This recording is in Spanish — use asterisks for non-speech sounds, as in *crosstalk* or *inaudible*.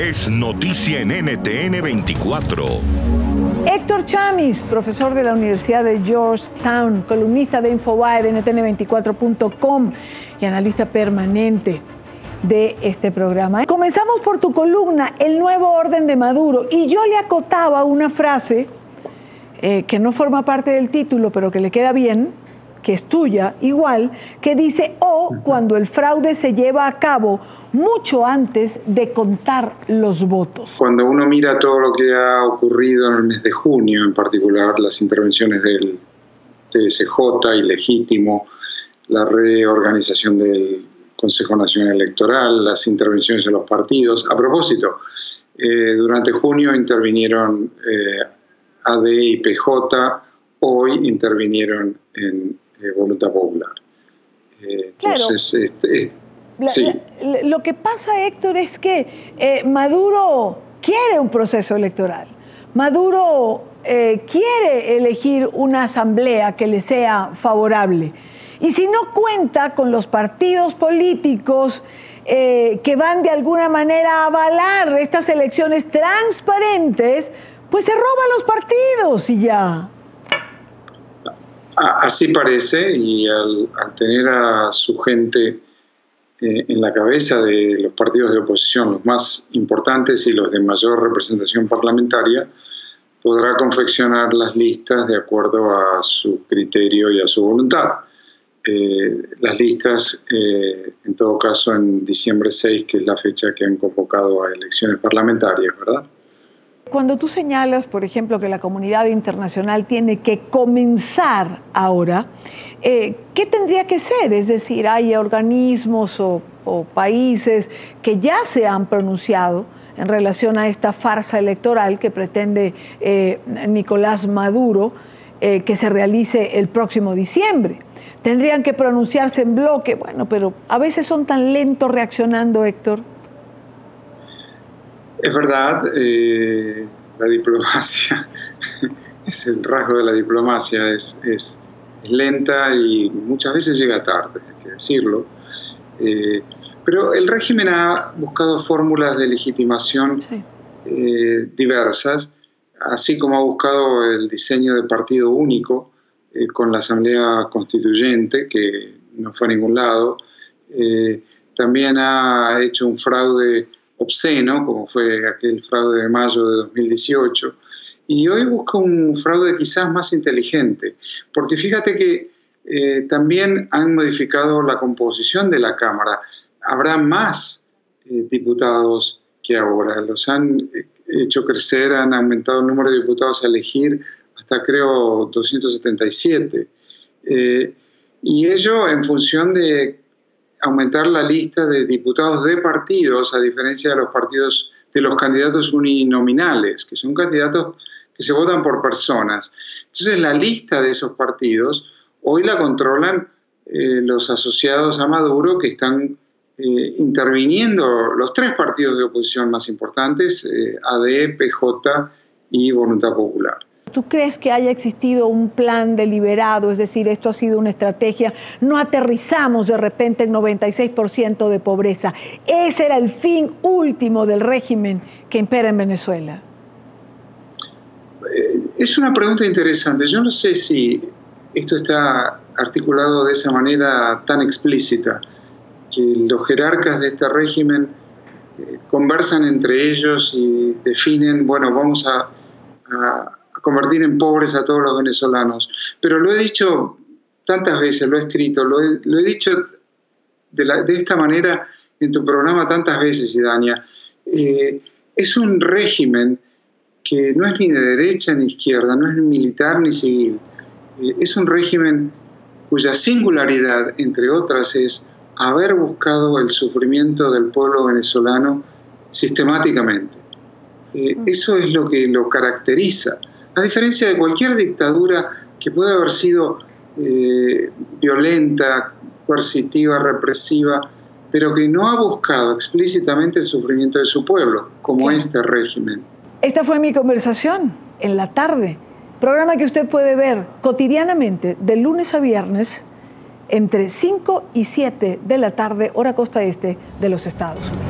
es noticia en NTN 24. Héctor Chamis, profesor de la Universidad de Georgetown, columnista de Infobae de NTN24.com y analista permanente de este programa. Comenzamos por tu columna, El nuevo orden de Maduro, y yo le acotaba una frase eh, que no forma parte del título, pero que le queda bien, que es tuya, igual, que dice, o cuando el fraude se lleva a cabo mucho antes de contar los votos. Cuando uno mira todo lo que ha ocurrido en el mes de junio, en particular las intervenciones del TSJ ilegítimo, la reorganización del Consejo Nacional Electoral, las intervenciones de los partidos. A propósito, eh, durante junio intervinieron eh, AD y PJ, hoy intervinieron en eh, Voluntad Popular. entonces, este, sí. lo que pasa, Héctor, es que Maduro quiere un proceso electoral. Maduro quiere elegir una asamblea que le sea favorable. Y si no cuenta con los partidos políticos eh, que van de alguna manera a avalar estas elecciones transparentes, pues se roban los partidos y ya. Así parece, y al, tener a su gente eh, en la cabeza de los partidos de oposición, los más importantes y los de mayor representación parlamentaria, podrá confeccionar las listas de acuerdo a su criterio y a su voluntad. Eh, las listas, eh, en todo caso, en diciembre 6, que es la fecha que han convocado a elecciones parlamentarias, ¿verdad? Cuando tú señalas, por ejemplo, que la comunidad internacional tiene que comenzar ahora, eh, ¿qué tendría que ser? Es decir, hay organismos o, países que ya se han pronunciado en relación a esta farsa electoral que pretende Nicolás Maduro que se realice el próximo diciembre tendrían que pronunciarse en bloque. Bueno, pero a veces son tan lentos reaccionando, Héctor. Es verdad, eh, la diplomacia *laughs* es el rasgo de la diplomacia, es, es, lenta y muchas veces llega tarde, hay que decirlo. Eh, pero el régimen ha buscado fórmulas de legitimación eh, diversas, así como ha buscado el diseño de partido único, eh, con la Asamblea Constituyente, que no fue a ningún lado. También ha hecho un fraude obsceno, como fue aquel fraude de mayo de 2018, y hoy busca un fraude quizás más inteligente, porque fíjate que eh, también han modificado la composición de la Cámara. Habrá más diputados que ahora, los han hecho crecer, han aumentado el número de diputados a elegir hasta creo 277. Eh, y ello en función de aumentar la lista de diputados de partidos, a diferencia de los partidos de los candidatos uninominales, que son candidatos que se votan por personas. Entonces la lista de esos partidos hoy la controlan eh, los asociados a Maduro que están eh, interviniendo los tres partidos de oposición más importantes, AD, PJ y Voluntad Popular. ¿Tú crees que haya existido un plan deliberado? Es decir, esto ha sido una estrategia. No aterrizamos de repente en 96% de pobreza. Ese era el fin último del régimen que impera en Venezuela. Eh, es una pregunta interesante. Yo no sé si esto está articulado de esa manera tan explícita, que los jerarcas de este régimen eh, conversan entre ellos y definen, bueno, vamos a convertir en pobres a todos los venezolanos. Pero lo he dicho tantas veces, lo he escrito, lo he, dicho de, esta manera en tu programa tantas veces, Idania. Eh, es un régimen que no es ni de derecha ni izquierda, no es ni militar ni civil. Eh, es un régimen cuya singularidad, entre otras, es haber buscado el sufrimiento del pueblo venezolano sistemáticamente. Eh, mm. eso es lo que lo caracteriza a diferencia de cualquier dictadura que pueda haber sido eh, violenta, coercitiva, represiva, pero que no ha buscado explícitamente el sufrimiento de su pueblo, como este régimen. Esta fue mi conversación en la tarde, programa que usted puede ver cotidianamente de lunes a viernes entre 5 y 7 de la tarde, hora costa este de los Estados Unidos.